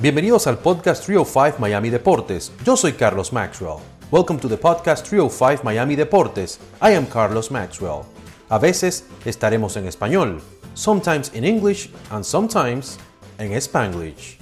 Bienvenidos al podcast 305 Miami Deportes. Yo soy Carlos Maxwell. Welcome to the podcast 305 Miami Deportes. I am Carlos Maxwell. A veces estaremos en español, sometimes in English and sometimes en Spanglish.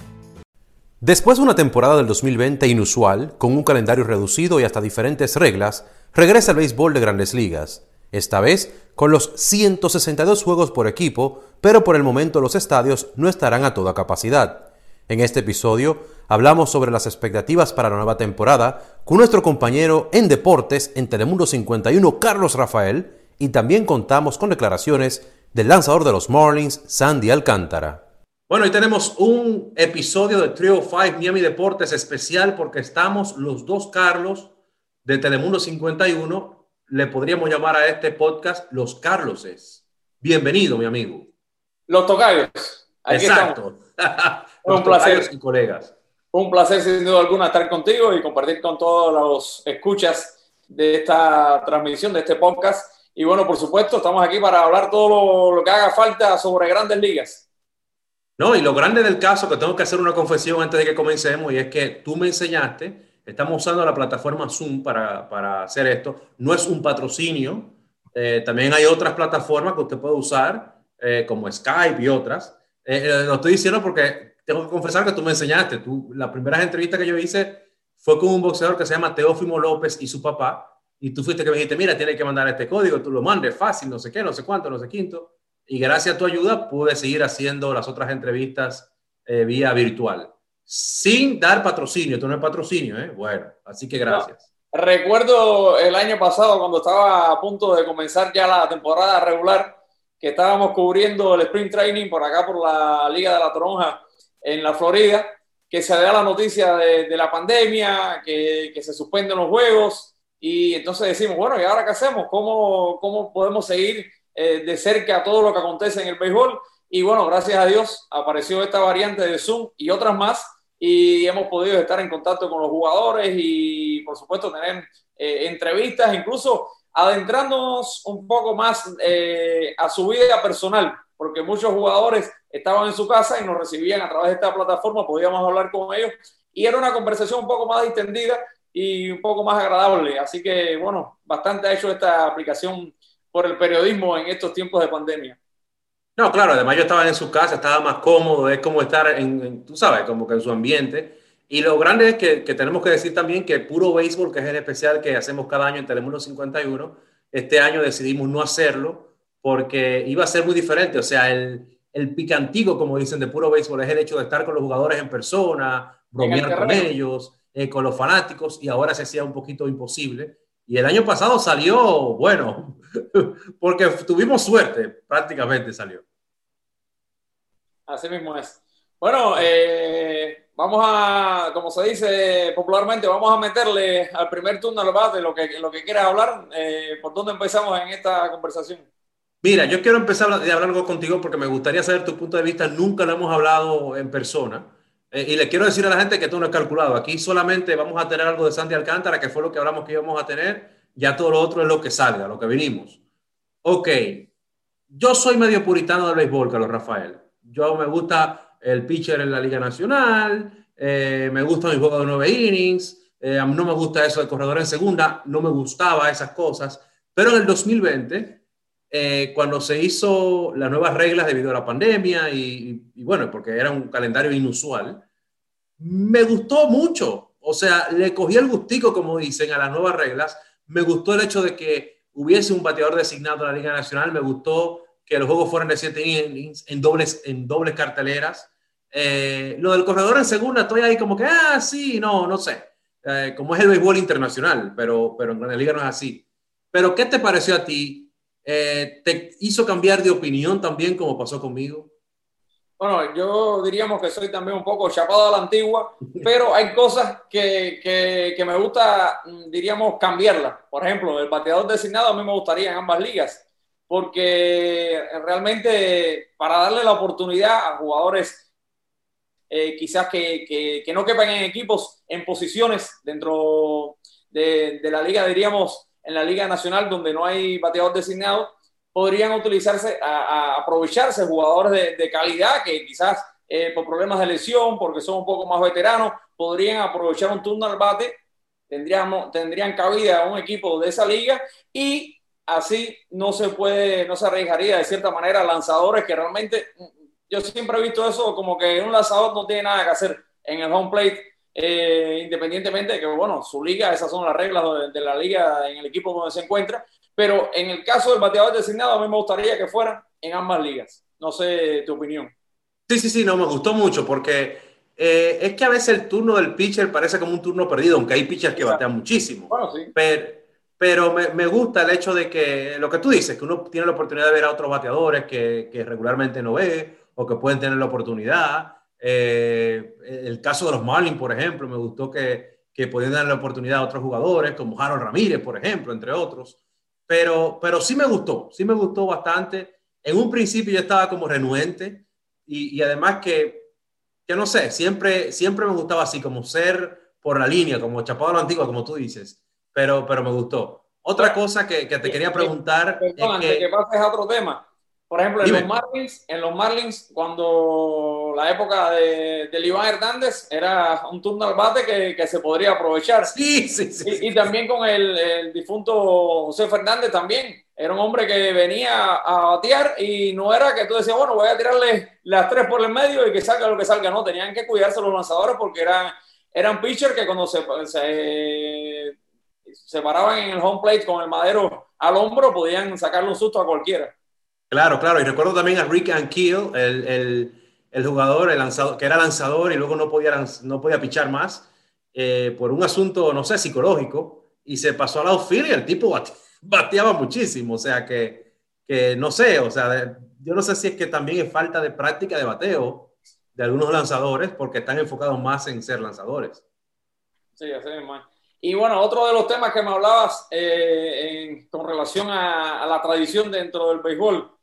Después de una temporada del 2020 inusual, con un calendario reducido y hasta diferentes reglas, regresa el béisbol de grandes ligas. Esta vez con los 162 juegos por equipo, pero por el momento los estadios no estarán a toda capacidad. En este episodio hablamos sobre las expectativas para la nueva temporada con nuestro compañero en deportes en Telemundo 51, Carlos Rafael, y también contamos con declaraciones del lanzador de los Marlins, Sandy Alcántara. Bueno, hoy tenemos un episodio de Trio 5 Miami Deportes especial porque estamos los dos Carlos de Telemundo 51. Le podríamos llamar a este podcast Los Carloses. Bienvenido, mi amigo. Los tocayos. Exacto. un placer. Y colegas. Un placer, sin duda alguna, estar contigo y compartir con todos los escuchas de esta transmisión, de este podcast. Y bueno, por supuesto, estamos aquí para hablar todo lo, que haga falta sobre grandes ligas. No, y lo grande del caso, que tengo que hacer una confesión antes de que comencemos, y es que tú me enseñaste, estamos usando la plataforma Zoom para, para hacer esto. No es un patrocinio, eh, también hay otras plataformas que usted puede usar, eh, como Skype y otras. Eh, lo estoy diciendo porque tengo que confesar que tú me enseñaste. Tú, la primera entrevista que yo hice fue con un boxeador que se llama Teófimo López y su papá. Y tú fuiste que me dijiste, mira, tienes que mandar este código, tú lo mandes fácil, no sé qué, no sé cuánto, no sé quinto. Y gracias a tu ayuda pude seguir haciendo las otras entrevistas eh, vía virtual, sin dar patrocinio. Esto no es patrocinio, ¿eh? Bueno, así que gracias. recuerdo el año pasado cuando estaba a punto de comenzar ya la temporada regular, que estábamos cubriendo el sprint training por acá por la Liga de la Toronja en la Florida, que se da la noticia de, la pandemia, que, se suspenden los juegos, y entonces decimos, bueno, ¿y ahora qué hacemos? ¿Cómo, cómo podemos seguir eh, de cerca todo lo que acontece en el béisbol? Y bueno, gracias a Dios apareció esta variante de Zoom y otras más, y hemos podido estar en contacto con los jugadores y, por supuesto, tener eh, entrevistas, incluso adentrándonos un poco más eh, a su vida personal, porque muchos jugadores estaban en su casa y nos recibían a través de esta plataforma, podíamos hablar con ellos y era una conversación un poco más distendida y un poco más agradable. Así que, bueno, bastante ha hecho esta aplicación por el periodismo en estos tiempos de pandemia. No, claro, además yo estaba en su casa, estaba más cómodo, es como estar tú sabes, como que en su ambiente. Y lo grande es que, que, tenemos que decir también que Puro Béisbol, que es el especial que hacemos cada año en Telemundo 51, este año decidimos no hacerlo porque iba a ser muy diferente. O sea, el, el picantigo, como dicen, de puro béisbol es el hecho de estar con los jugadores en persona, bromear con ellos, eh, con los fanáticos, y ahora se hacía un poquito imposible. Y el año pasado salió, bueno, porque tuvimos suerte, prácticamente salió. Así mismo es. Bueno, eh, vamos a, como se dice popularmente, vamos a meterle al primer turno al bate lo que, lo que quieras hablar. Eh, ¿Por dónde empezamos en esta conversación? Mira, yo quiero empezar a hablar algo contigo porque me gustaría saber tu punto de vista. Nunca lo hemos hablado en persona. Eh, y le quiero decir a la gente que tú no has calculado. Aquí solamente vamos a tener algo de Sandy Alcántara, que fue lo que hablamos que íbamos a tener. Ya todo lo otro es lo que salga, lo que vinimos. Ok. Yo soy medio puritano del béisbol, Carlos Rafael. Yo me gusta el pitcher en la Liga Nacional. Eh, me gusta mi juego de nueve innings. Eh, no me gusta eso de corredor en segunda. No me gustaba esas cosas. Pero en el 2020 eh, cuando se hizo las nuevas reglas debido a la pandemia y, bueno, porque era un calendario inusual, me gustó mucho. O sea, le cogí el gustico, como dicen, a las nuevas reglas. Me gustó el hecho de que hubiese un bateador designado en la Liga Nacional. Me gustó que los juegos fueran de siete innings en dobles, en dobles carteleras. Eh, lo del corredor en segunda, estoy ahí como que, ah, sí, no, no sé. Eh, como es el béisbol internacional, pero, pero en la liga no es así. Pero, ¿qué te pareció a ti eh, ¿Te hizo cambiar de opinión también como pasó conmigo? Bueno, yo diríamos que soy también un poco chapado a la antigua, pero hay cosas que, que, me gusta, diríamos, cambiarlas. Por ejemplo, el bateador designado a mí me gustaría en ambas ligas, porque realmente para darle la oportunidad a jugadores eh, quizás que, que, no quepan en equipos, en posiciones dentro de, de la liga, diríamos, en la Liga Nacional donde no hay bateador designado, podrían utilizarse, a, aprovecharse jugadores de, calidad que quizás eh, por problemas de lesión, porque son un poco más veteranos, podrían aprovechar un turno al bate, tendríamos, tendrían cabida a un equipo de esa liga y así no se puede, no se arriesgaría de cierta manera lanzadores que realmente, yo siempre he visto eso como que un lanzador no tiene nada que hacer en el home plate, eh, independientemente de que, bueno, su liga, esas son las reglas de, de la liga en el equipo donde se encuentra, pero en el caso del bateador designado, a mí me gustaría que fueran en ambas ligas. No sé tu opinión. Sí, sí, sí, no, me gustó mucho porque eh, es que a veces el turno del pitcher parece como un turno perdido, aunque hay pitchers que batean muchísimo. Bueno, sí. Pero, pero me, me, gusta el hecho de que lo que tú dices, que uno tiene la oportunidad de ver a otros bateadores que, que regularmente no ve o que pueden tener la oportunidad. Eh, el caso de los Marlins, por ejemplo, me gustó que, que podían dar la oportunidad a otros jugadores, como Harold Ramírez, por ejemplo, entre otros. Pero, pero sí me gustó, sí me gustó bastante. En un principio yo estaba como renuente y, y además que, que no sé, siempre, siempre me gustaba así, como ser por la línea, como chapado a lo antiguo, como tú dices, pero, pero me gustó. Otra cosa que, que te quería preguntar. Perdón, antes que, que pases a otro tema. Por ejemplo, en los, Marlins, en los Marlins, cuando la época de, de Iván Hernández era un turno al bate que, que se podría aprovechar. Sí, sí, sí. Y, sí. y también con el, el, difunto José Fernández también. Era un hombre que venía a batear y no era que tú decías, bueno, voy a tirarle las tres por el medio y que salga lo que salga. No, tenían que cuidarse los lanzadores porque eran, eran pitchers que cuando se, se, se paraban en el home plate con el madero al hombro podían sacarle un susto a cualquiera. Claro, claro. Y recuerdo también a Rick Ankiel, el, el, el, jugador, el lanzador, que era lanzador y luego no podía, no podía pichar más eh, por un asunto, no sé, psicológico. Y se pasó al outfield y el tipo bate, bateaba muchísimo. O sea que, que, no sé, o sea, yo no sé si es que también es falta de práctica de bateo de algunos lanzadores porque están enfocados más en ser lanzadores. Sí, así es, man. Y bueno, otro de los temas que me hablabas eh, en, con relación a, a, la tradición dentro del béisbol,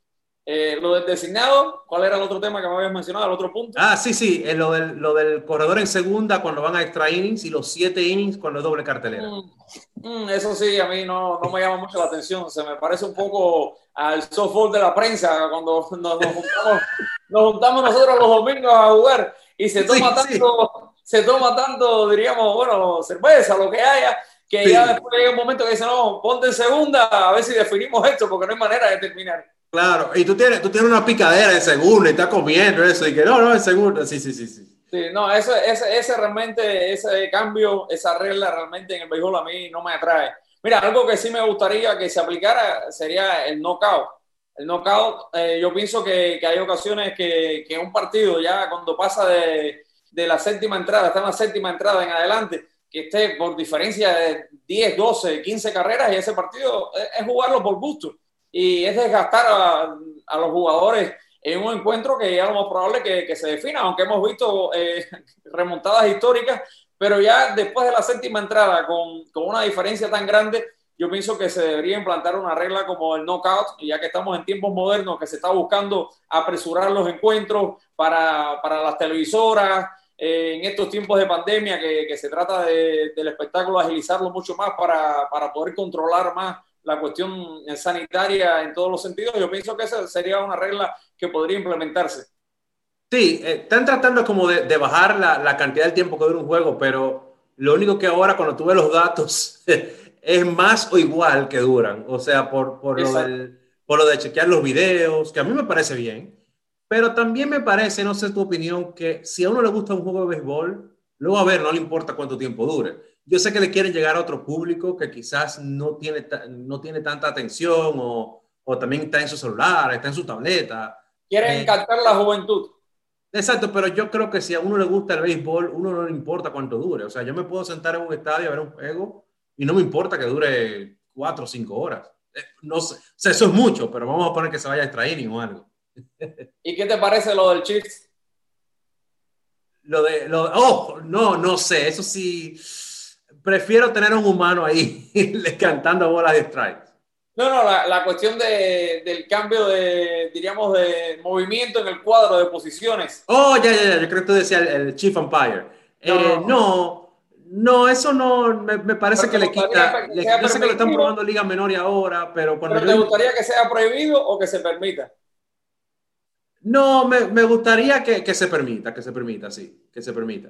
eh, lo del designado, ¿cuál era el otro tema que me habías mencionado, el otro punto? Ah, sí, sí, eh, lo, del, lo del corredor en segunda cuando van a extra innings y los siete innings cuando es doble cartelera. Mm, mm, eso sí, a mí no, no, me llama mucho la atención, se me parece un poco al softball de la prensa cuando nos, nos, juntamos, nos juntamos, nosotros los domingos a jugar y se toma sí, tanto, sí. Se toma tanto, diríamos, bueno, cerveza, lo que haya, que sí. ya después llega un momento que dice, no, ponte en segunda a ver si definimos esto porque no hay manera de terminar. Claro, y tú tienes, tú tienes una picadera en segunda y estás comiendo eso, y que no, no, en segunda, sí, sí, sí. Sí, sí no, ese, ese, ese realmente, ese cambio, esa regla realmente en el béisbol a mí no me atrae. Mira, algo que sí me gustaría que se aplicara sería el knockout. El knockout, eh, yo pienso que, que, hay ocasiones que, que un partido ya cuando pasa de, de la séptima entrada, está en la séptima entrada en adelante, que esté por diferencia de 10, 12, 15 carreras y ese partido es, jugarlo por gusto. Y es desgastar a, a, los jugadores en un encuentro que ya lo más probable que, que se defina, aunque hemos visto eh, remontadas históricas, pero ya después de la séptima entrada con, con, una diferencia tan grande, yo pienso que se debería implantar una regla como el knockout, y ya que estamos en tiempos modernos, que se está buscando apresurar los encuentros para, para las televisoras, eh, en estos tiempos de pandemia, que, que se trata de, del espectáculo agilizarlo mucho más para, para poder controlar más la cuestión sanitaria en todos los sentidos, yo pienso que esa sería una regla que podría implementarse. Sí, eh, están tratando como de, de bajar la, la, cantidad de tiempo que dura un juego, pero lo único que ahora cuando tú ves los datos es más o igual que duran, o sea, por, por, lo del, por lo de chequear los videos, que a mí me parece bien, pero también me parece, no sé tu opinión, que si a uno le gusta un juego de béisbol, luego a ver, no le importa cuánto tiempo dure yo sé que le quieren llegar a otro público que quizás no tiene, no tiene tanta atención o, o también está en su celular, está en su tableta. Quieren eh, captar la juventud. Exacto, pero yo creo que si a uno le gusta el béisbol, uno no le importa cuánto dure. O sea, yo me puedo sentar en un estadio a ver un juego y no me importa que dure cuatro o cinco horas. Eh, no sé, o sea, eso es mucho, pero vamos a poner que se vaya a extraer o algo. ¿Y qué te parece lo del Chiefs? Lo de, lo, oh, no, no sé, eso sí prefiero tener un humano ahí cantando bolas de strike. No, no, la, la cuestión de, del cambio de, diríamos, de movimiento en el cuadro de posiciones. Oh, ya, ya, ya, yo creo que tú decías el, el Chief Umpire. No, eh, no, no, eso no, me, me parece que le quita, que le, yo sé que lo están probando Liga Menor y ahora, pero cuando ¿Pero yo... te gustaría que sea prohibido o que se permita? No, me, me gustaría que, que, se permita, que se permita, sí, que se permita.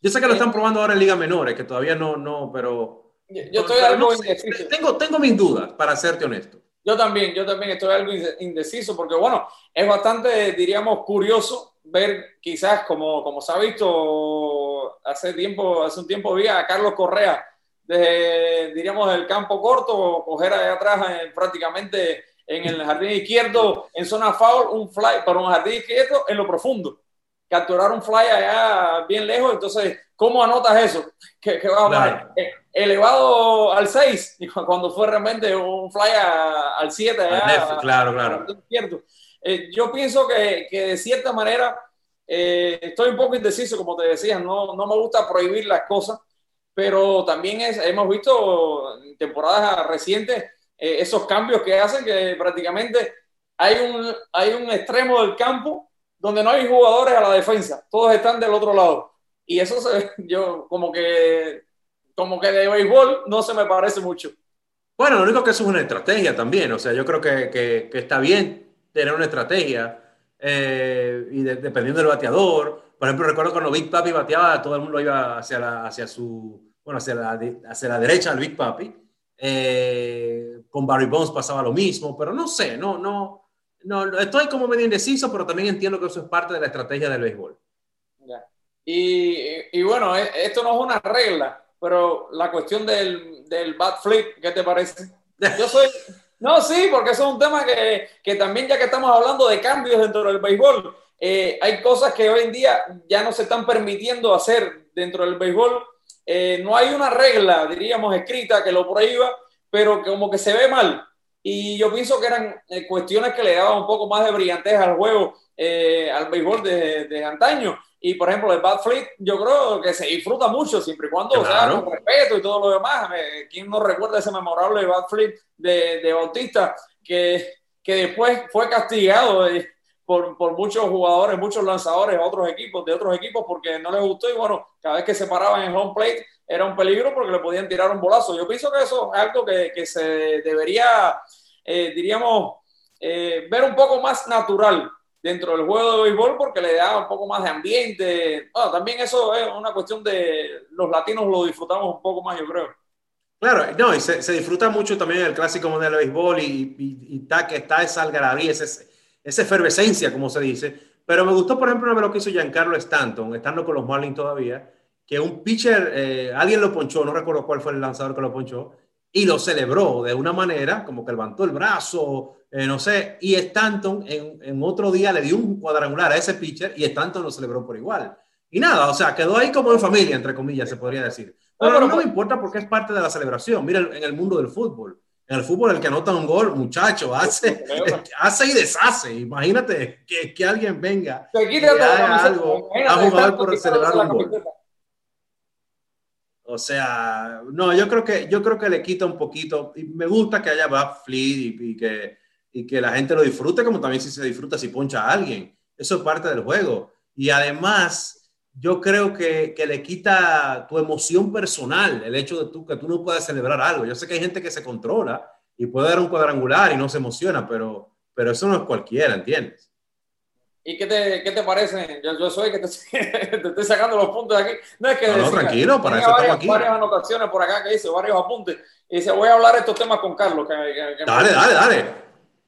Yo sé que lo están probando ahora en ligas menores, que todavía no, no, pero... Yo estoy algo indeciso. Tengo, tengo mis dudas, para serte honesto. Yo también, yo también estoy algo indeciso, porque bueno, es bastante, diríamos, curioso ver quizás, como, como se ha visto hace tiempo, hace un tiempo vi a Carlos Correa, desde, diríamos, del campo corto, coger allá atrás en, prácticamente en el jardín izquierdo, en zona foul, un fly para un jardín izquierdo en lo profundo. Capturar un fly allá bien lejos, entonces, ¿cómo anotas eso? Que, va a claro. Eh, elevado al 6, cuando fue realmente un fly al 7 allá. Claro, claro. Eh, yo pienso que, que, de cierta manera eh, estoy un poco indeciso, como te decía, no, no me gusta prohibir las cosas, pero también es, hemos visto en temporadas recientes eh, esos cambios que hacen que prácticamente hay un, hay un extremo del campo donde no hay jugadores a la defensa, todos están del otro lado. Y eso se, yo como que, como que de béisbol no se me parece mucho. Bueno, lo único que eso es una estrategia también, o sea, yo creo que, que, que está bien tener una estrategia eh, y dependiendo del bateador. Por ejemplo, recuerdo cuando Big Papi bateaba, todo el mundo iba hacia, la, hacia su, bueno, hacia la, hacia la derecha del Big Papi. Eh, con Barry Bones pasaba lo mismo, pero no sé, no, no, no, estoy como medio indeciso, pero también entiendo que eso es parte de la estrategia del béisbol. Y, y, bueno, e, esto no es una regla, pero la cuestión del, del bat flip, ¿qué te parece? Yo soy, no, sí, porque eso es un tema que, que también ya que estamos hablando de cambios dentro del béisbol, eh, hay cosas que hoy en día ya no se están permitiendo hacer dentro del béisbol eh, no hay una regla, diríamos, escrita que lo prohíba, pero como que se ve mal. Y yo pienso que eran eh, cuestiones que le daban un poco más de brillantez al juego, eh, al béisbol de, de, antaño. Y por ejemplo, el Bad Fleet, yo creo que se disfruta mucho, siempre y cuando sea con respeto y todo lo demás. ¿Quién no recuerda ese memorable Bad Fleet de, de Bautista que, que después fue castigado? Por, por, muchos jugadores, muchos lanzadores otros equipos, de otros equipos, porque no les gustó y bueno, cada vez que se paraban en home plate era un peligro porque le podían tirar un bolazo. Yo pienso que eso es algo que, que se debería, eh, diríamos, eh, ver un poco más natural dentro del juego de béisbol porque le da un poco más de ambiente. Bueno, también eso es una cuestión de los latinos lo disfrutamos un poco más, yo creo. Claro, no, y se, se disfruta mucho también el clásico modelo de béisbol y, y, y está, que está esa algarabía, ese, esa efervescencia, como se dice. Pero me gustó, por ejemplo, lo que hizo Giancarlo Stanton, estando con los Marlins todavía, que un pitcher, eh, alguien lo ponchó, no recuerdo cuál fue el lanzador que lo ponchó, y lo celebró de una manera, como que levantó el brazo, eh, no sé, y Stanton en, en, otro día le dio un cuadrangular a ese pitcher y Stanton lo celebró por igual. Y nada, o sea, quedó ahí como en familia, entre comillas, se podría decir. Pero, no, no me importa porque es parte de la celebración. Mira, en el mundo del fútbol, en el fútbol, el que anota un gol, muchacho, hace, hace y deshace. Imagínate que, que alguien venga y haga algo a jugador por celebrar un gol. O sea, no, yo creo que yo creo que le quita un poquito. Y me gusta que haya backflip y, y, que, y que la gente lo disfrute, como también si se disfruta si poncha a alguien. Eso es parte del juego. Y además, yo creo que, que, le quita tu emoción personal el hecho de tú, que tú no puedas celebrar algo. Yo sé que hay gente que se controla y puede dar un cuadrangular y no se emociona, pero, pero eso no es cualquiera, ¿entiendes? ¿Y qué te, qué te parece? Yo, yo soy que te, te, estoy sacando los puntos de aquí. No es que. No, no tranquilo, para eso varias, estamos aquí. varias anotaciones por acá que hice, varios apuntes. Y dice, voy a hablar estos temas con Carlos. Que, que dale, me, dale, dale.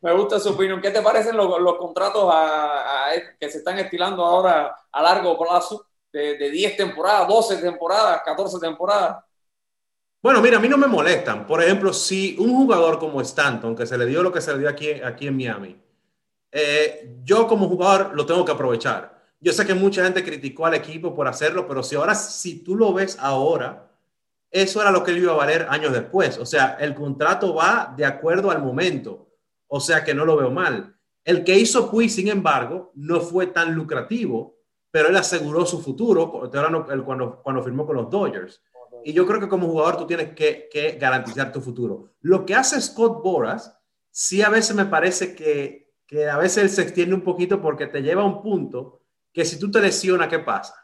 Me gusta su opinión. ¿Qué te parecen los, los contratos a, a, que se están estilando ahora a largo plazo? De, de 10 temporadas, 12 temporadas, 14 temporadas. Bueno, mira, a mí no me molestan. Por ejemplo, si un jugador como Stanton, que se le dio lo que se le dio aquí, aquí en Miami, eh, yo como jugador lo tengo que aprovechar. Yo sé que mucha gente criticó al equipo por hacerlo, pero si ahora, si tú lo ves ahora, eso era lo que él iba a valer años después. O sea, el contrato va de acuerdo al momento. O sea que no lo veo mal. El que hizo Puy, sin embargo, no fue tan lucrativo pero él aseguró su futuro cuando, cuando firmó con los Dodgers. Y yo creo que como jugador tú tienes que, que, garantizar tu futuro. Lo que hace Scott Boras, sí a veces me parece que, que a veces él se extiende un poquito porque te lleva a un punto que si tú te lesionas, ¿qué pasa?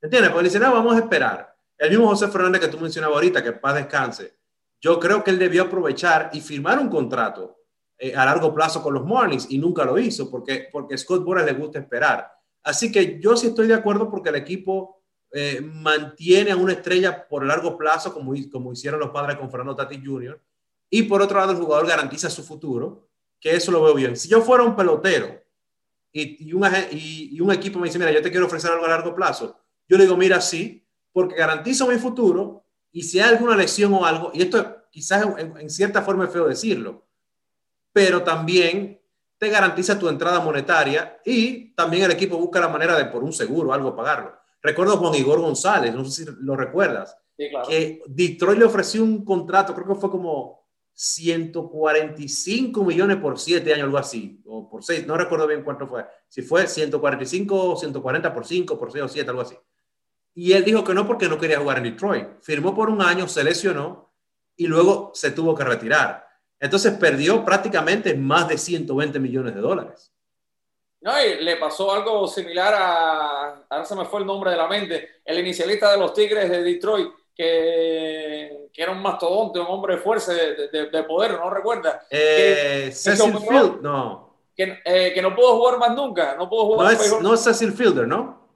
¿Entiendes? Porque dice, no, vamos a esperar. El mismo José Fernández que tú mencionabas ahorita, que paz descanse. Yo creo que él debió aprovechar y firmar un contrato eh, a largo plazo con los Marlins y nunca lo hizo porque, porque Scott Boras le gusta esperar. Así que yo sí estoy de acuerdo porque el equipo eh, mantiene a una estrella por largo plazo, como, como hicieron los padres con Fernando Tati Jr., y por otro lado el jugador garantiza su futuro, que eso lo veo bien. Si yo fuera un pelotero y, y, un, y, un, equipo me dice, mira, yo te quiero ofrecer algo a largo plazo, yo le digo, mira, sí, porque garantizo mi futuro y si hay alguna lesión o algo, y esto quizás en, en cierta forma es feo decirlo, pero también te garantiza tu entrada monetaria y también el equipo busca la manera de por un seguro algo pagarlo. Recuerdo a Juan Igor González, no sé si lo recuerdas, que Detroit le ofreció un contrato, creo que fue como 145 millones por 7 años, algo así, o por 6, no recuerdo bien cuánto fue, si fue 145 o 140 por 5, por 6 o 7, algo así. Y él dijo que no porque no quería jugar en Detroit. Firmó por un año, se lesionó y luego se tuvo que retirar. Entonces perdió prácticamente más de 120 millones de dólares. No, y le pasó algo similar a, ahora se me fue el nombre de la mente, el inicialista de los Tigres de Detroit, que, que era un mastodonte, un hombre de fuerza, de, de, poder, ¿no recuerda? Eh, Cecil Field, no. Que, eh, que, no pudo jugar más nunca, no pudo jugar. No es, no es Cecil Fielder, ¿no?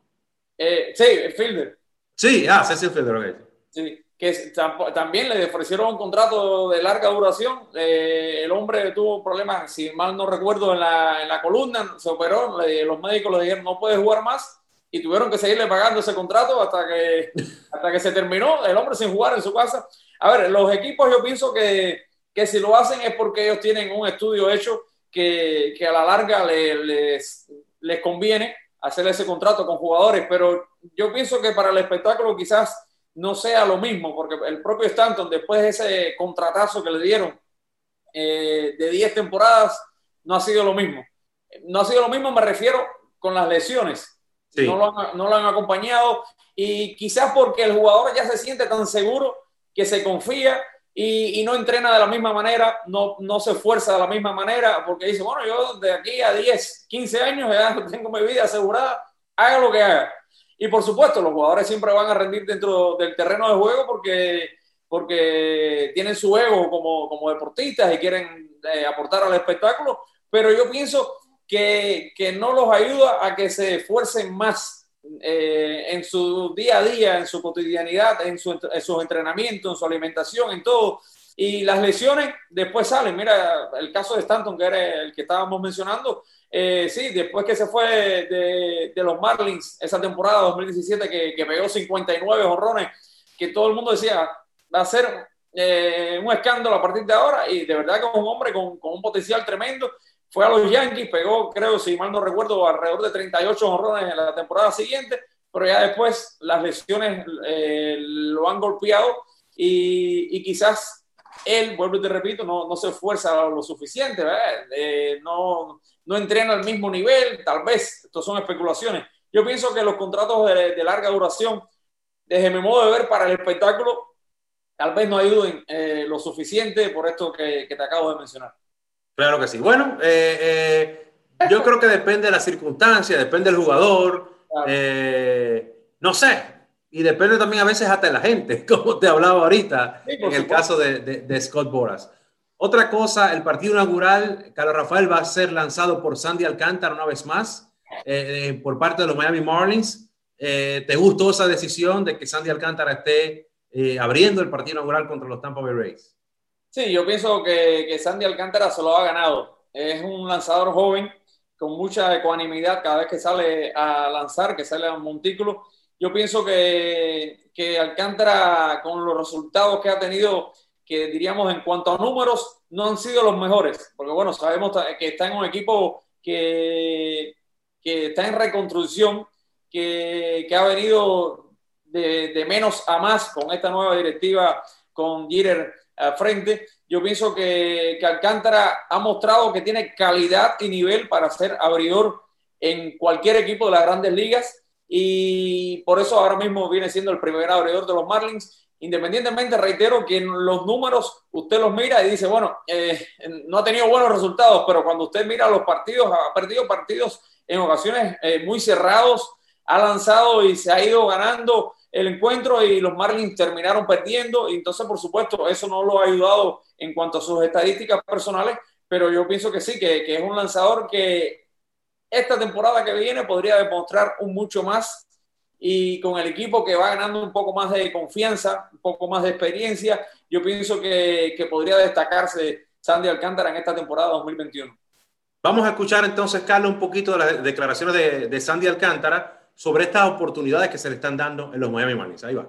Eh, sí, Fielder. Sí, ah, Cecil Fielder, ok. Sí que también le ofrecieron un contrato de larga duración. Eh, el hombre tuvo problemas, si mal no recuerdo, en la, en la columna, se operó, los médicos le dijeron no puede jugar más y tuvieron que seguirle pagando ese contrato hasta que, hasta que se terminó, el hombre sin jugar en su casa. A ver, los equipos yo pienso que, que si lo hacen es porque ellos tienen un estudio hecho que, que a la larga les, les conviene hacer ese contrato con jugadores, pero yo pienso que para el espectáculo quizás no sea lo mismo, porque el propio Stanton, después de ese contratazo que le dieron eh, de 10 temporadas, no ha sido lo mismo. No ha sido lo mismo, me refiero con las lesiones. No, lo han, no, lo han, acompañado y quizás porque el jugador ya se siente tan seguro que se confía y, y, no entrena de la misma manera, no, no se esfuerza de la misma manera, porque dice, bueno, yo de aquí a 10, 15 años ya tengo mi vida asegurada, haga lo que haga. Y por supuesto, los jugadores siempre van a rendir dentro del terreno de juego porque, porque tienen su ego como, como deportistas y quieren eh, aportar al espectáculo, pero yo pienso que, que, no los ayuda a que se esfuercen más eh, en su día a día, en su cotidianidad, en, su, en sus entrenamientos, en su alimentación, en todo. Y las lesiones después salen. Mira, el caso de Stanton, que era el que estábamos mencionando, eh, sí, después que se fue de, de, los Marlins esa temporada 2017 que, que, pegó 59 honrones, que todo el mundo decía, va a ser eh, un escándalo a partir de ahora y de verdad que es un hombre con, con, un potencial tremendo. Fue a los Yankees, pegó, creo, si mal no recuerdo, alrededor de 38 honrones en la temporada siguiente, pero ya después las lesiones eh, lo han golpeado y, y quizás él, vuelvo y te repito, no, no se esfuerza lo suficiente, eh, no, no entrena al mismo nivel, tal vez, esto son especulaciones. Yo pienso que los contratos de, larga duración, desde mi modo de ver para el espectáculo, tal vez no ayuden eh, lo suficiente por esto que, te acabo de mencionar. Claro que sí. Bueno, eh, yo creo que depende de la circunstancia, depende del jugador. no sé, y depende también a veces hasta de la gente, como te hablaba ahorita en el caso de, de, Scott Boras. Otra cosa, el partido inaugural, Carlos Rafael va a ser lanzado por Sandy Alcántara una vez más eh, eh, por parte de los Miami Marlins. Eh, ¿Te gustó esa decisión de que Sandy Alcántara esté abriendo el partido inaugural contra los Tampa Bay Rays? Sí, yo pienso que, que Sandy Alcántara se lo ha ganado. Es un lanzador joven con mucha ecuanimidad cada vez que sale a lanzar, que sale a un montículo yo pienso que, que Alcántara, con los resultados que ha tenido, que diríamos en cuanto a números, no han sido los mejores, porque bueno, sabemos que está en un equipo que, que está en reconstrucción, que, que ha venido de, de, menos a más con esta nueva directiva, con Jeter al frente. Yo pienso que, que Alcántara ha mostrado que tiene calidad y nivel para ser abridor en cualquier equipo de las grandes ligas y por eso ahora mismo viene siendo el primer abridor de los Marlins. Independientemente, reitero que en los números usted los mira y dice, bueno, eh, no ha tenido buenos resultados, pero cuando usted mira los partidos, ha perdido partidos en ocasiones eh, muy cerrados, ha lanzado y se ha ido ganando el encuentro y los Marlins terminaron perdiendo. Y entonces, por supuesto, eso no lo ha ayudado en cuanto a sus estadísticas personales, pero yo pienso que sí, que, que es un lanzador que esta temporada que viene podría demostrar un mucho más y con el equipo que va ganando un poco más de confianza, un poco más de experiencia, yo pienso que, que podría destacarse Sandy Alcántara en esta temporada 2021. Vamos a escuchar entonces, Carlos, un poquito de las declaraciones de, de Sandy Alcántara sobre estas oportunidades que se le están dando en los Miami Marlins. Ahí va.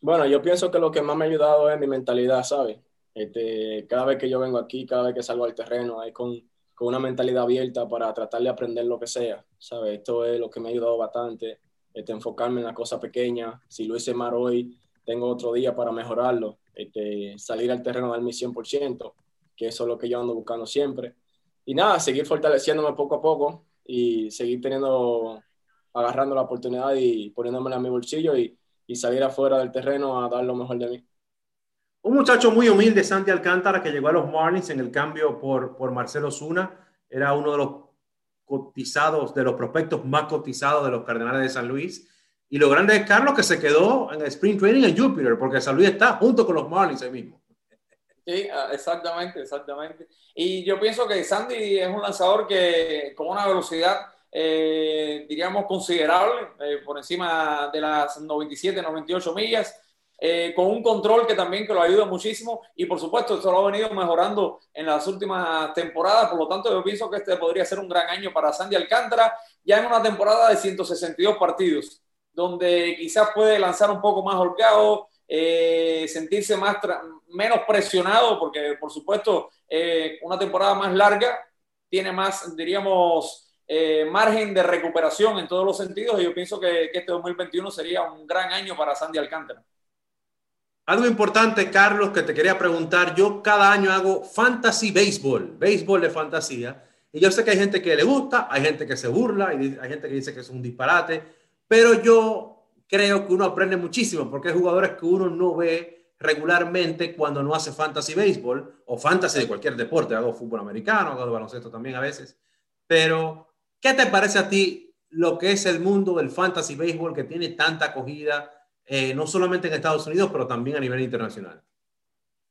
Bueno, yo pienso que lo que más me ha ayudado es mi mentalidad, ¿sabes? Este, cada vez que yo vengo aquí, cada vez que salgo al terreno, hay con, con, una mentalidad abierta para tratar de aprender lo que sea, ¿sabes? Esto es lo que me ha ayudado bastante, este, enfocarme en las cosas pequeñas. Si lo hice mal hoy, tengo otro día para mejorarlo, este, salir al terreno dar mi 100%, que eso es lo que yo ando buscando siempre. Y nada, seguir fortaleciéndome poco a poco y seguir teniendo, agarrando la oportunidad y poniéndomela en mi bolsillo y salir afuera del terreno a dar lo mejor de mí. Un muchacho muy humilde, Santi Alcántara, que llegó a los Marlins en el cambio por, por Marcelo Zuna. Era uno de los cotizados, de los prospectos más cotizados de los Cardenales de San Luis. Y lo grande es Carlos que se quedó en el Spring Training en Júpiter, porque San Luis está junto con los Marlins ahí mismo. Sí, ah, exactamente, exactamente. Y yo pienso que Sandy es un lanzador que con una velocidad, eh, diríamos, considerable, eh, por encima de las 97, 98 millas eh, con un control que también que lo ayuda muchísimo y por supuesto esto lo ha venido mejorando en las últimas temporadas, por lo tanto yo pienso que este podría ser un gran año para Sandy Alcántara, ya en una temporada de 162 partidos, donde quizás puede lanzar un poco más holgado, eh, sentirse más menos presionado, porque por supuesto eh, una temporada más larga tiene más, diríamos, eh, margen de recuperación en todos los sentidos y yo pienso que, que este 2021 sería un gran año para Sandy Alcántara. Algo importante, Carlos, que te quería preguntar. Yo cada año hago fantasy béisbol, béisbol de fantasía. Y yo sé que hay gente que le gusta, hay gente que se burla, y hay gente que dice que es un disparate, pero yo creo que uno aprende muchísimo porque hay jugadores que uno no ve regularmente cuando no hace fantasy béisbol o fantasy de cualquier deporte. Hago fútbol americano, hago baloncesto también a veces. Pero, ¿qué te parece a ti lo que es el mundo del fantasy béisbol que tiene tanta acogida? Eh, no solamente en Estados Unidos, pero también a nivel internacional?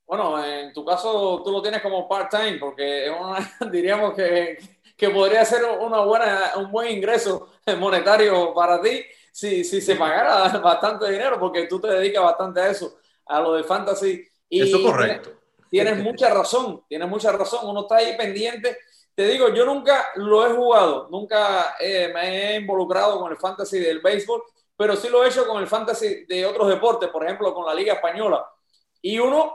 Bueno, en tu caso tú lo tienes como part-time, porque es una, diríamos que, que, podría ser una buena, un buen ingreso monetario para ti si, si se pagara bastante dinero, porque tú te dedicas bastante a eso, a lo de fantasy. Y eso es correcto. Tienes, tienes mucha razón, tienes mucha razón. Uno está ahí pendiente. Te digo, yo nunca lo he jugado, nunca eh, me he involucrado con el fantasy del béisbol, pero sí lo he hecho con el fantasy de otros deportes, por ejemplo, con la Liga Española. Y uno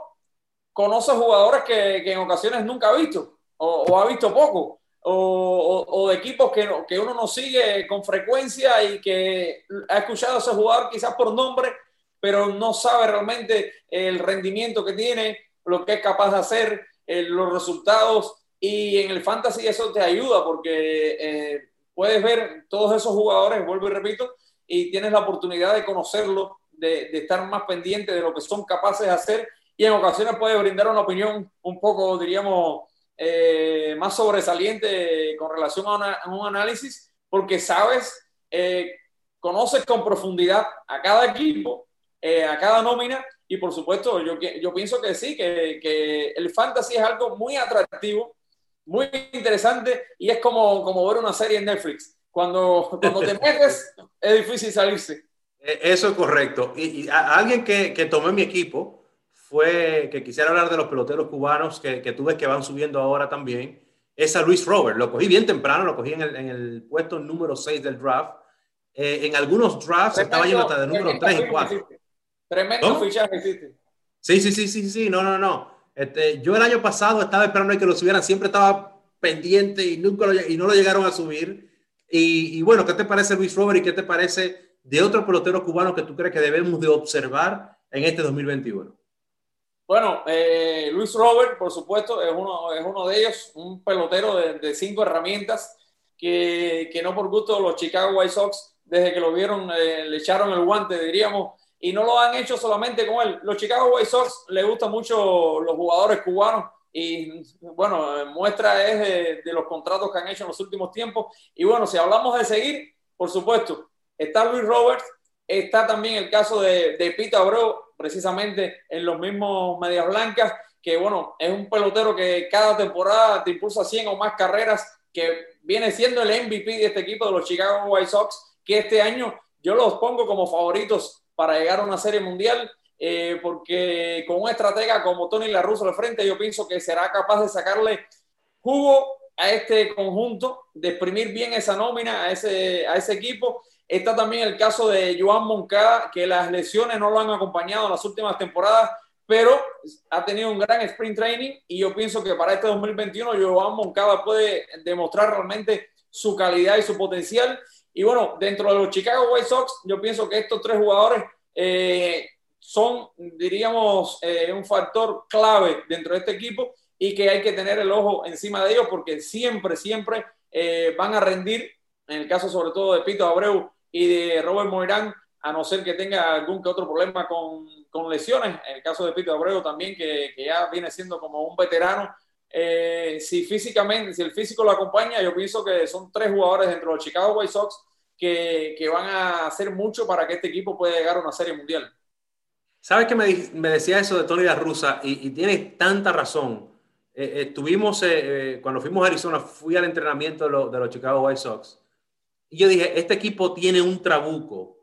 conoce jugadores que, que en ocasiones nunca ha visto o, o ha visto poco, o, o, de equipos que, que uno no sigue con frecuencia y que ha escuchado a ese jugador quizás por nombre, pero no sabe realmente el rendimiento que tiene, lo que es capaz de hacer, eh, los resultados. Y en el fantasy eso te ayuda porque eh, puedes ver todos esos jugadores, vuelvo y repito, y tienes la oportunidad de conocerlo, de, estar más pendiente de lo que son capaces de hacer y en ocasiones puede brindar una opinión un poco, diríamos, eh, más sobresaliente con relación a, un análisis, porque sabes, eh, conoces con profundidad a cada equipo, eh, a cada nómina y por supuesto yo, yo pienso que sí, que, que el fantasy es algo muy atractivo, muy interesante y es como, como ver una serie en Netflix cuando, cuando te metes, es difícil salirse. E, eso es correcto. Y, y a, alguien que, que tomó mi equipo fue, que quisiera hablar de los peloteros cubanos que, que tú ves que van subiendo ahora también, es a Luis Robert. Lo cogí bien temprano, lo cogí en el, en el puesto número 6 del draft. Eh, en algunos drafts tremendo, estaba yendo hasta de número 3 y 4. Tremendo ¿No? fichaje hiciste. Sí, sí, sí, sí, sí, no, no, no. Este, yo el año pasado estaba esperando que lo subieran, siempre estaba pendiente y, nunca lo, y no lo llegaron a subir. Y, bueno, ¿qué te parece Luis Robert y qué te parece de otro pelotero cubano que tú crees que debemos de observar en este 2021? Bueno, eh, Luis Robert, por supuesto, es uno, es uno de ellos, un pelotero de, de cinco herramientas que, que, no por gusto los Chicago White Sox, desde que lo vieron, eh, le echaron el guante, diríamos, y no lo han hecho solamente con él. Los Chicago White Sox le gustan mucho los jugadores cubanos y bueno, muestra es de, los contratos que han hecho en los últimos tiempos. Y bueno, si hablamos de seguir, por supuesto, está Luis Roberts, está también el caso de, de Pita Abreu, precisamente en los mismos Medias Blancas, que, bueno, es un pelotero que cada temporada te impulsa 100 o más carreras, que viene siendo el MVP de este equipo de los Chicago White Sox, que este año yo los pongo como favoritos para llegar a una serie mundial, eh, porque con un estratega como Tony La Russa al frente, yo pienso que será capaz de sacarle jugo a este conjunto, de exprimir bien esa nómina a ese, a ese equipo. Está también el caso de Joan Moncada, que las lesiones no lo han acompañado en las últimas temporadas, pero ha tenido un gran sprint training y yo pienso que para este 2021 Joan Moncada puede demostrar realmente su calidad y su potencial. Y bueno, dentro de los Chicago White Sox, yo pienso que estos tres jugadores eh, son, diríamos, eh, un factor clave dentro de este equipo y que hay que tener el ojo encima de ellos porque siempre, siempre eh, van a rendir, en el caso sobre todo de Pito Abreu y de Robert Moirán, a no ser que tenga algún que otro problema con, con lesiones, en el caso de Pito Abreu también, que, que ya viene siendo como un veterano. Eh, si físicamente, si el físico lo acompaña, yo pienso que son tres jugadores dentro de los Chicago White Sox que, que van a hacer mucho para que este equipo pueda llegar a una serie mundial. ¿Sabes que me, me, decía eso de Tony La Russa? Y, y tiene tanta razón. Eh, estuvimos, eh, eh, cuando fuimos a Arizona, fui al entrenamiento de, lo, de, los Chicago White Sox. Y yo dije, este equipo tiene un trabuco,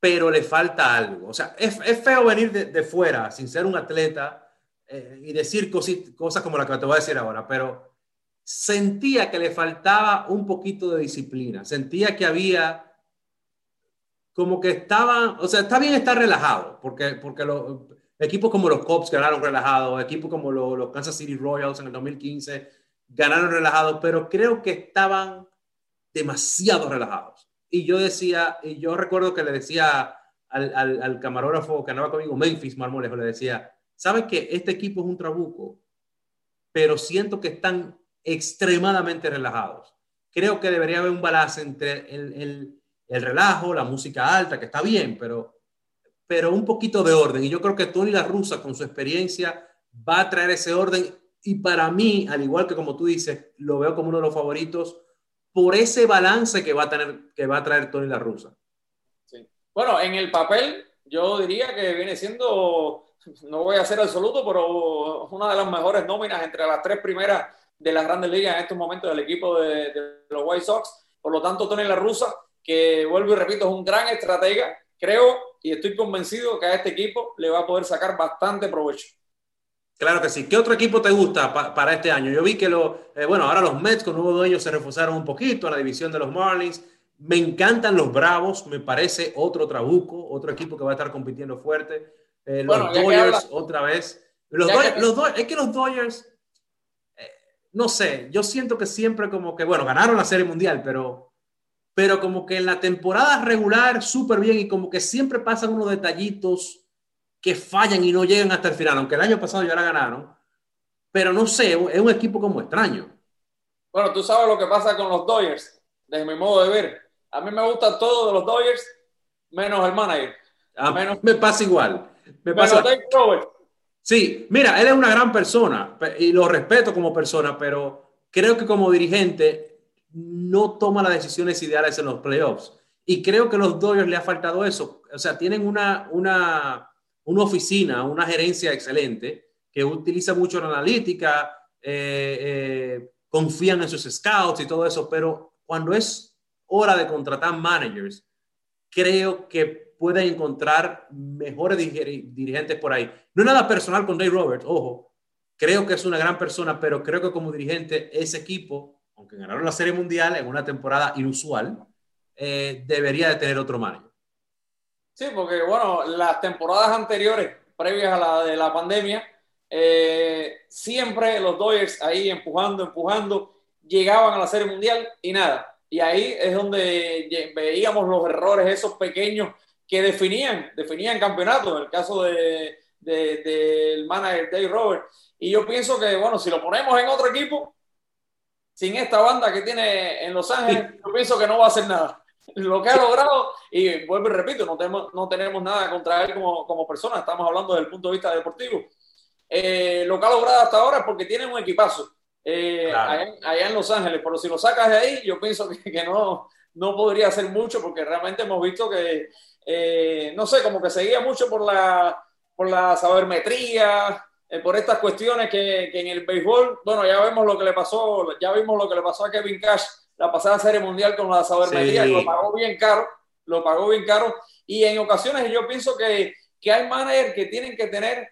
pero le falta algo. O sea, es, es feo venir de, de, fuera sin ser un atleta eh, y decir cosit, cosas como la que te voy a decir ahora, pero sentía que le faltaba un poquito de disciplina. Sentía que había como que estaban, o sea, está bien estar relajado, porque, porque lo, Equipos como los Cubs ganaron relajados, equipos como los, los, Kansas City Royals en el 2015 ganaron relajados, pero creo que estaban demasiado relajados. Y yo decía, y yo recuerdo que le decía al, al, camarógrafo que andaba conmigo, Memphis Marmolejo, le decía, ¿sabes que este equipo es un trabuco? Pero siento que están extremadamente relajados. Creo que debería haber un balance entre el, el relajo, la música alta, que está bien, pero pero un poquito de orden. Y yo creo que Tony La Russa, con su experiencia, va a traer ese orden. Y para mí, al igual que como tú dices, lo veo como uno de los favoritos por ese balance que va a, tener, que va a traer Tony La Russa. Bueno, en el papel, yo diría que viene siendo, no voy a ser absoluto, pero una de las mejores nóminas entre las tres primeras de las grandes ligas en estos momentos del equipo de, de los White Sox. Por lo tanto, Tony La Russa, que vuelvo y repito, es un gran estratega, creo y estoy convencido que a este equipo le va a poder sacar bastante provecho. Claro que sí. ¿Qué otro equipo te gusta pa para este año? Yo vi que lo, eh, bueno, ahora los Mets con nuevo dueño se reforzaron un poquito a la división de los Marlins. Me encantan los Bravos, me parece otro trabuco, otro equipo que va a estar compitiendo fuerte. Eh, los bueno, Dodgers otra vez. Los, Dodgers, que... los Dodgers, es que los Dodgers, eh, no sé, yo siento que siempre como que, bueno, ganaron la Serie Mundial, pero pero como que en la temporada regular súper bien y como que siempre pasan unos detallitos que fallan y no llegan hasta el final, aunque el año pasado ya la ganaron, pero no sé, es un equipo como extraño. Bueno, tú sabes lo que pasa con los Dodgers, desde mi modo de ver. A mí me gusta todo de los Dodgers, menos el manager. A menos, me pasa igual. Me pasa... Sí, mira, él es una gran persona y lo respeto como persona, pero creo que como dirigente no toma las decisiones ideales en los playoffs. Y creo que a los Dodgers le ha faltado eso. O sea, tienen una, una, una oficina, una gerencia excelente que utiliza mucho la analítica, eh, eh, confían en sus scouts y todo eso, pero cuando es hora de contratar managers, creo que pueden encontrar mejores dirigentes por ahí. No es nada personal con Dave Roberts, ojo, creo que es una gran persona, pero creo que como dirigente ese equipo aunque ganaron la Serie Mundial en una temporada inusual, eh, debería de tener otro manager. Sí, porque bueno, las temporadas anteriores, previas a la de la pandemia, eh, siempre los Dodgers ahí empujando, empujando, llegaban a la Serie Mundial y nada. Y ahí es donde veíamos los errores esos pequeños que definían, definían campeonato, en el caso de, del de, de manager Dave Roberts. Y yo pienso que, bueno, si lo ponemos en otro equipo, sin esta banda que tiene en Los Ángeles, yo pienso que no va a hacer nada. Lo que ha logrado, y vuelvo y repito, no tenemos, no tenemos nada contra él como, como persona, estamos hablando desde el punto de vista deportivo. Eh, lo que ha logrado hasta ahora es porque tiene un equipazo eh, claro. allá, allá, en Los Ángeles, pero si lo sacas de ahí, yo pienso que, que no, no podría hacer mucho porque realmente hemos visto que, eh, no sé, como que seguía mucho por la, por la sabermetría, eh, por estas cuestiones que, que, en el béisbol, bueno, ya vemos lo que le pasó, ya vimos lo que le pasó a Kevin Cash la pasada serie mundial con la sabermetría, sí. lo pagó bien caro, lo pagó bien caro, y en ocasiones yo pienso que, que hay managers que tienen que tener,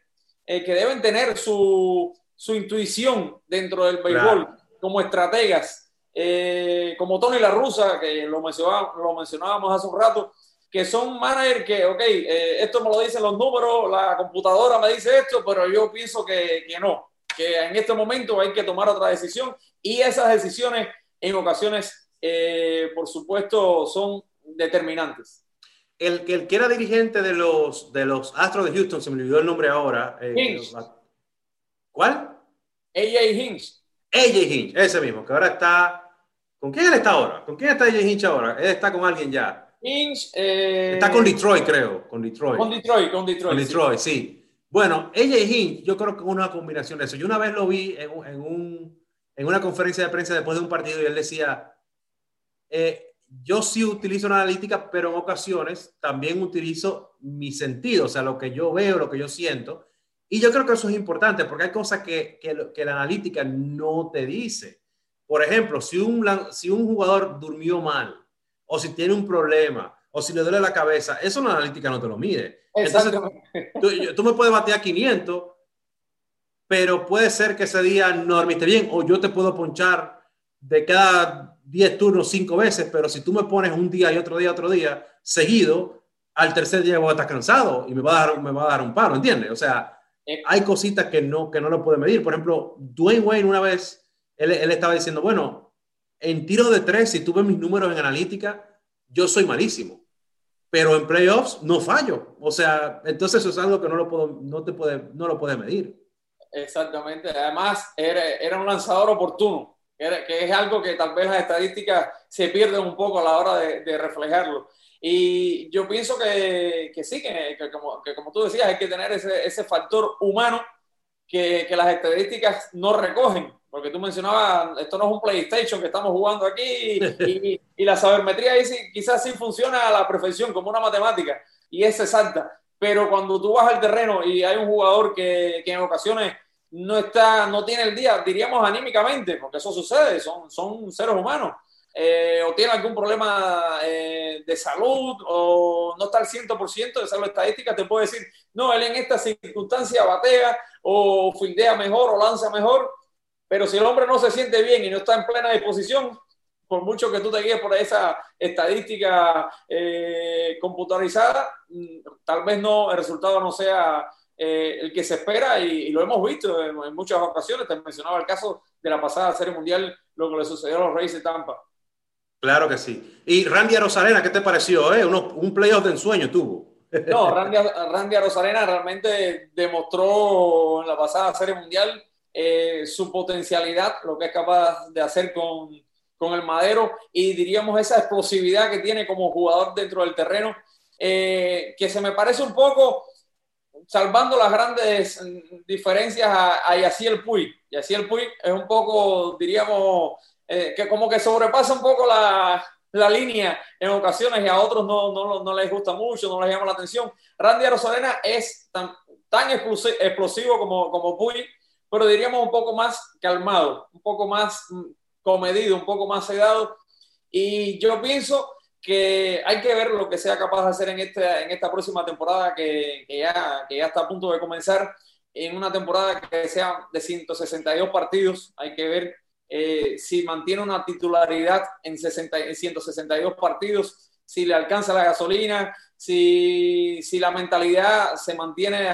eh, que deben tener su, su, intuición dentro del béisbol, claro. como estrategas, eh, como Tony La Russa, que lo mencionábamos, lo mencionábamos hace un rato, que son managers que, ok, eh, esto me lo dicen los números, la computadora me dice esto, pero yo pienso que, que no, que en este momento hay que tomar otra decisión y esas decisiones en ocasiones, eh, por supuesto, son determinantes. El, el que era dirigente de los, de los Astros de Houston, se me olvidó el nombre ahora. Eh, los, ¿Cuál? AJ Hinch. AJ Hinch, ese mismo, que ahora está... ¿Con quién él está ahora? ¿Con quién está AJ Hinch ahora? Él está con alguien ya. Eh... Está con Detroit, creo. Con Detroit. Con Detroit, con Detroit. Con Detroit, sí. sí. Bueno, AJ Hinch, yo creo que es una combinación de eso. Yo una vez lo vi en, en un en una conferencia de prensa después de un partido y él decía, eh, yo sí utilizo una analítica, pero en ocasiones también utilizo mi sentido, o sea, lo que yo veo, lo que yo siento. Y yo creo que eso es importante porque hay cosas que, que, que la analítica no te dice. Por ejemplo, si un, si un jugador durmió mal, o si tiene un problema, o si le duele la cabeza, eso la analítica no te lo mide. Entonces, tú, tú me puedes batear 500, pero puede ser que ese día no dormiste bien o yo te puedo ponchar de cada 10 turnos 5 veces, pero si tú me pones un día y otro día, otro día, seguido, al tercer día voy a estar cansado y me va a dar, me va a dar un paro, ¿entiendes? O sea, hay cositas que no, que no lo puede medir. Por ejemplo, Dwayne Wayne una vez, él, él estaba diciendo, bueno, en tiro de tres, si tú ves mis números en analítica, yo soy malísimo pero en playoffs no fallo. O sea, entonces eso es algo que no lo, puedo, no te puede, no lo puede medir. Exactamente. Además, era, era un lanzador oportuno, era, que es algo que tal vez las estadísticas se pierden un poco a la hora de, de reflejarlo. Y yo pienso que, que sí, que, que, como, que, como, tú decías, hay que tener ese, ese factor humano que, las estadísticas no recogen. Porque tú mencionabas, esto no es un PlayStation que estamos jugando aquí y, y la sabermetría ahí sí, quizás sí funciona a la perfección, como una matemática, y es exacta. Pero cuando tú vas al terreno y hay un jugador que, que en ocasiones no está, no tiene el día, diríamos anímicamente, porque eso sucede, son, son seres humanos, eh, o tiene algún problema eh, de salud, o no está al 100%, esa es la estadística, te puede decir, no, él en esta circunstancia batea, o fildea mejor, o lanza mejor, pero si el hombre no se siente bien y no está en plena disposición, por mucho que tú te guíes por esa estadística eh, computarizada, mm, tal vez no, el resultado no sea eh, el que se espera y, y lo hemos visto en, en, muchas ocasiones. Te mencionaba el caso de la pasada Serie Mundial, lo que le sucedió a los Reyes de Tampa. Claro que sí. Y Randy Rosarena, ¿qué te pareció? Eh? Uno, un playoff de ensueño tuvo. No, Randy, Randy Rosarena realmente demostró en la pasada Serie Mundial eh, su potencialidad, lo que es capaz de hacer con, con, el madero y diríamos esa explosividad que tiene como jugador dentro del terreno, eh, que se me parece un poco salvando las grandes diferencias a, a Yaciel Puy. Yaciel Puy es un poco, diríamos, eh, que como que sobrepasa un poco la, la, línea en ocasiones y a otros no, no, les gusta mucho, no les llama la atención. Randy Arozarena es tan, tan explosivo como, como Puy, pero diríamos un poco más calmado, un poco más comedido, un poco más sedado. Y yo pienso que hay que ver lo que sea capaz de hacer en, este, en esta próxima temporada que, que, ya, que ya está a punto de comenzar, en una temporada que sea de 162 partidos, hay que ver eh, si mantiene una titularidad en, 60, en 162 partidos, si le alcanza la gasolina, si, si la mentalidad se mantiene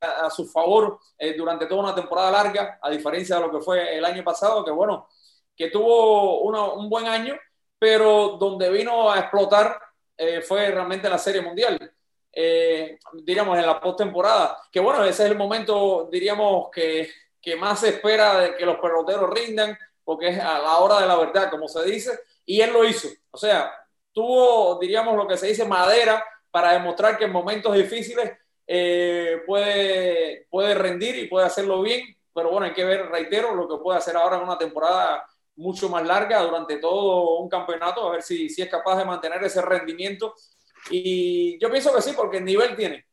a su favor eh, durante toda una temporada larga, a diferencia de lo que fue el año pasado, que bueno, que tuvo un buen año, pero donde vino a explotar eh, fue realmente la Serie Mundial. Eh, diríamos en la postemporada, que bueno, ese es el momento, diríamos, que, que, más se espera de que los peloteros rindan, porque es a la hora de la verdad, como se dice, y él lo hizo. O sea, tuvo, diríamos, lo que se dice madera para demostrar que en momentos difíciles eh, puede, puede rendir y puede hacerlo bien, pero bueno, hay que ver, reitero, lo que puede hacer ahora en una temporada mucho más larga durante todo un campeonato, a ver si, si es capaz de mantener ese rendimiento. Y yo pienso que sí, porque el nivel tiene.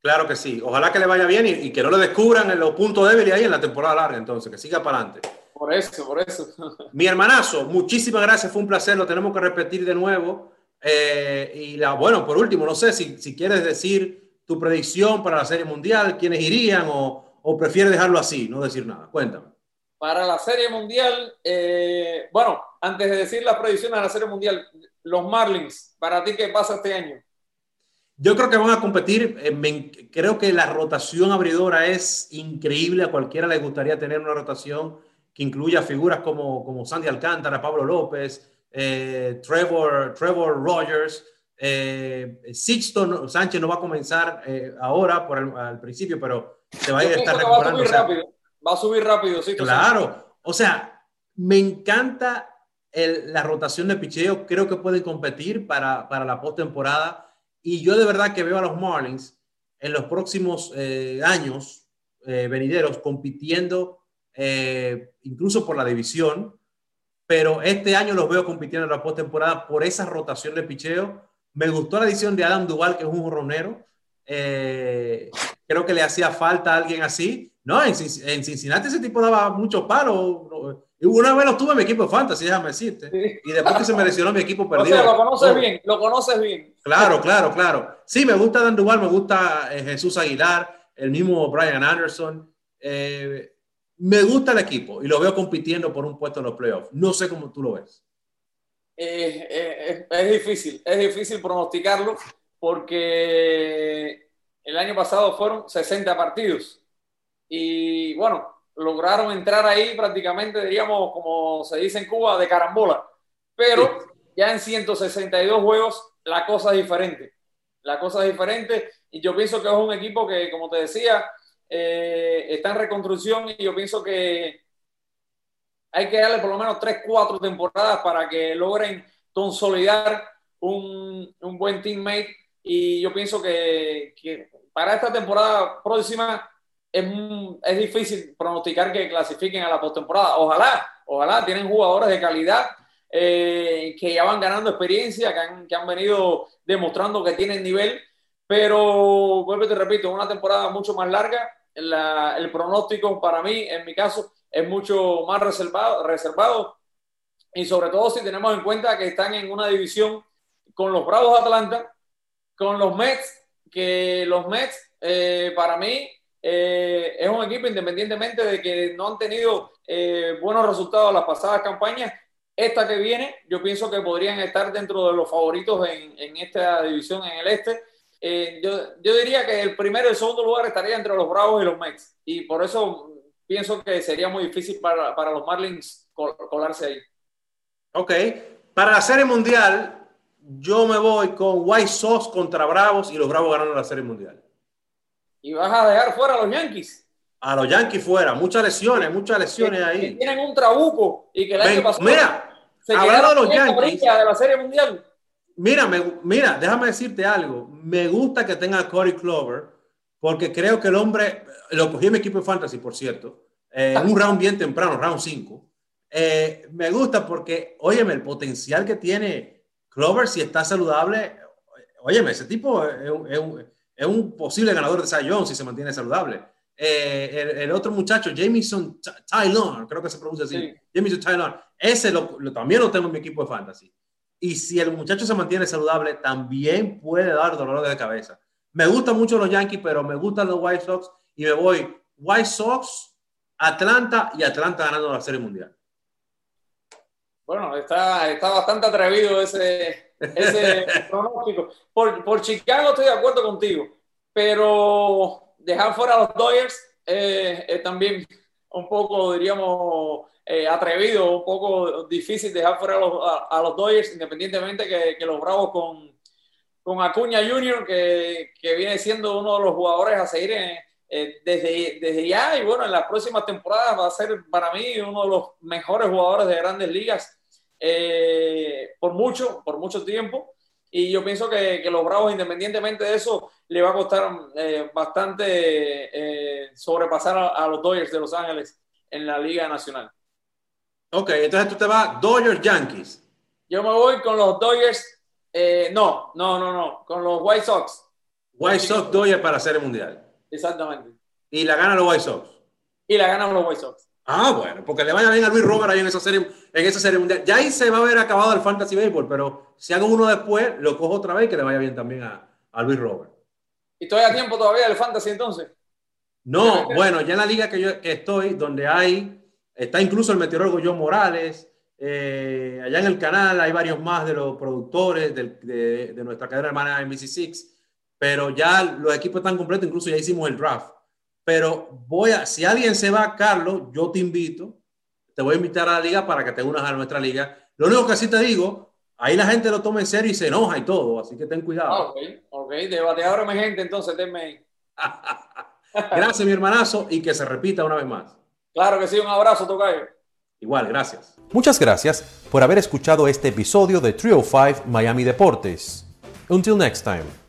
Claro que sí. Ojalá que le vaya bien y, que no lo descubran en los puntos débiles ahí en la temporada larga, entonces, que siga para adelante. Por eso, por eso. Mi hermanazo, muchísimas gracias, fue un placer, lo tenemos que repetir de nuevo. Eh, y la, bueno, por último, no sé si, si, quieres decir tu predicción para la Serie Mundial, quiénes irían o, o prefieres dejarlo así, no decir nada. Cuéntame. Para la Serie Mundial, eh, bueno, antes de decir las predicciones de la Serie Mundial, los Marlins, ¿para ti qué pasa este año? Yo creo que van a competir. Eh, creo que la rotación abridora es increíble. A cualquiera le gustaría tener una rotación que incluya figuras como, como Sandy Alcántara, Pablo López, eh, Trevor, Trevor Rogers. Eh, Sixto Sánchez no va a comenzar ahora por el, al principio, pero se va a ir a estar recuperando. Va a subir rápido, va a subir rápido Sixto Claro, o sea, me encanta el, la rotación de picheo. Creo que puede competir para, para la postemporada y yo de verdad que veo a los Marlins en los próximos eh, años eh, venideros compitiendo eh, incluso por la división, pero este año los veo compitiendo en la postemporada por esa rotación de picheo. Me gustó la edición de Adam Duval, que es un ronero. creo que le hacía falta a alguien así. No, en, Cincinnati ese tipo daba mucho palo. Una vez lo tuve en mi equipo de fantasy, déjame decirte. Y después que se me lesionó mi equipo perdido. O sea, lo conoces bien, lo conoces bien. Claro, claro, claro. Sí, me gusta Dan Duval, me gusta eh, Jesús Aguilar, el mismo Brian Anderson. Eh, me gusta el equipo y lo veo compitiendo por un puesto en los playoffs. No sé cómo tú lo ves. Eh, es difícil, es difícil pronosticarlo porque el año pasado fueron 60 partidos. Y bueno, lograron entrar ahí prácticamente, diríamos, como se dice en Cuba, de carambola. Pero ya en 162 juegos la cosa es diferente. La cosa es diferente y yo pienso que es un equipo que, como te decía, eh, está en reconstrucción y yo pienso que hay que darle por lo menos 3, 4 temporadas para que logren consolidar un, un buen teammate y yo pienso que, que para esta temporada próxima es, es difícil pronosticar que clasifiquen a la postemporada. Ojalá, ojalá, tienen jugadores de calidad eh, que ya van ganando experiencia, que han, que han venido demostrando que tienen nivel, pero vuelvo y te repito, una temporada mucho más larga. el pronóstico para mí, en mi caso, es mucho más reservado, reservado y sobre todo si tenemos en cuenta que están en una división con los Bravos de Atlanta, con los Mets, que los Mets eh, para mí eh, es un equipo independientemente de que no han tenido eh, buenos resultados las pasadas campañas. Esta que viene, yo pienso que podrían estar dentro de los favoritos en, en esta división en el este. Eh, yo, yo, diría que el primero y el segundo lugar estaría entre los Bravos y los Mets. Y por eso pienso que sería muy difícil para, para los Marlins colarse ahí. Ok. Para la Serie Mundial, yo me voy con White Sox contra Bravos y los Bravos ganando la Serie Mundial y vas a dejar fuera a los Yankees. A los Yankees fuera, muchas lesiones, muchas lesiones ahí. tienen un trabuco y que el año pasado mira, hablando de los Yankees de la Serie Mundial. Mira, mira, déjame decirte algo. Me gusta que tenga a Corey Clover porque creo que el hombre, lo cogí en mi equipo de fantasy, por cierto, en un round bien temprano, round 5. Eh, me gusta porque, óyeme, el potencial que tiene Clover si está saludable, óyeme, ese tipo es, un es un posible ganador de Cy Young si se mantiene saludable. Eh, el, otro muchacho, Jamison Tylon, creo que se pronuncia así, Jamison Tylon, ese lo, también lo tengo en mi equipo de fantasy. Y si el muchacho se mantiene saludable, también puede dar dolor de cabeza. Me gustan mucho los Yankees, pero me gustan los White Sox y me voy White Sox, Atlanta y Atlanta ganando la Serie Mundial. Bueno, está, está bastante atrevido ese, ese pronóstico. Por, por, Chicago estoy de acuerdo contigo, pero dejar fuera a los Dodgers eh, es también un poco, diríamos, eh, atrevido, un poco difícil dejar fuera a los, a, los Dodgers, independientemente que, que, los Bravos con, con Acuña Jr., que, que, viene siendo uno de los jugadores a seguir eh, desde, desde ya y bueno, en las próximas temporadas va a ser para mí uno de los mejores jugadores de grandes ligas eh, por mucho, por mucho tiempo. Y yo pienso que, que, los Bravos, independientemente de eso, le va a costar eh, bastante eh, sobrepasar a, los Dodgers de Los Ángeles en la Liga Nacional. Ok, entonces tú te vas Dodgers Yankees. Yo me voy con los Dodgers. no, no, no, no, con los White Sox. White Sox Dodgers para hacer el mundial. Exactamente. Y la gana los White Sox. Y la ganan los White Sox. Ah, bueno, porque le vaya bien a Luis Robert ahí en esa serie, en esa serie mundial. Ya ahí se va a haber acabado el Fantasy Baseball, pero si hago uno después, lo cojo otra vez y que le vaya bien también a, a Luis Robert. ¿Y todavía tiempo todavía del Fantasy entonces? No, bueno, ya en la liga que yo estoy, donde hay, está incluso el meteorólogo John Morales, eh, allá en el canal hay varios más de los productores de, de nuestra cadena hermana NBC6, pero ya los equipos están completos, incluso ya hicimos el draft. Pero voy a, si alguien se va, Carlos, yo te invito, te voy a invitar a la liga para que te unas a nuestra liga. Lo único que sí te digo, ahí la gente lo toma en serio y se enoja y todo, así que ten Ah, cuidado. ok, ok. De bateador emergente, entonces tenme ahí. Gracias, mi hermanazo, y que se repita una vez más. Claro que sí, un abrazo, Tocayo. Igual, gracias. Muchas gracias por haber escuchado este episodio de Trio 5 Miami Deportes. Until next time.